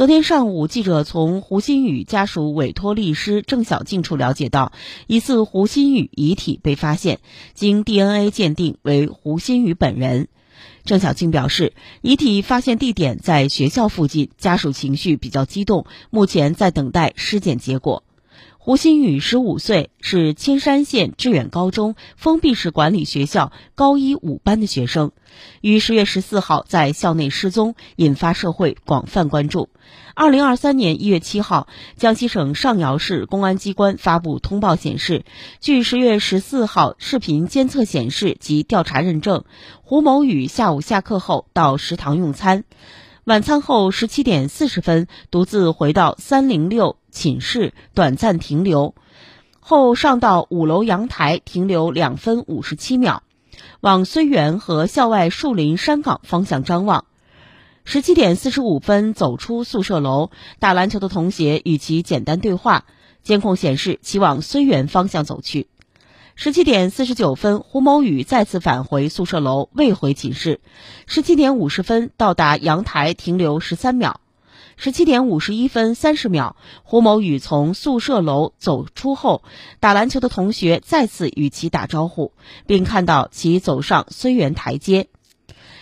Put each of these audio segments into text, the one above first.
昨天上午，记者从胡鑫宇家属委托律师郑小静处了解到，疑似胡鑫宇遗体被发现，经 DNA 鉴定为胡鑫宇本人。郑小静表示，遗体发现地点在学校附近，家属情绪比较激动，目前在等待尸检结果。胡鑫宇十五岁，是青山县致远高中封闭式管理学校高一五班的学生，于十月十四号在校内失踪，引发社会广泛关注。二零二三年一月七号，江西省上饶市公安机关发布通报显示，据十月十四号视频监测显示及调查认证，胡某宇下午下课后到食堂用餐。晚餐后十七点四十分，独自回到三零六寝室短暂停留，后上到五楼阳台停留两分五十七秒，往睢园和校外树林山岗方向张望。十七点四十五分走出宿舍楼，打篮球的同学与其简单对话，监控显示其往睢园方向走去。十七点四十九分，胡某宇再次返回宿舍楼，未回寝室。十七点五十分到达阳台，停留十三秒。十七点五十一分三十秒，胡某宇从宿舍楼走出后，打篮球的同学再次与其打招呼，并看到其走上绥园台阶。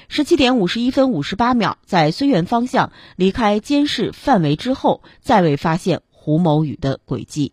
十七点五十一分五十八秒，在绥园方向离开监视范围之后，再未发现胡某宇的轨迹。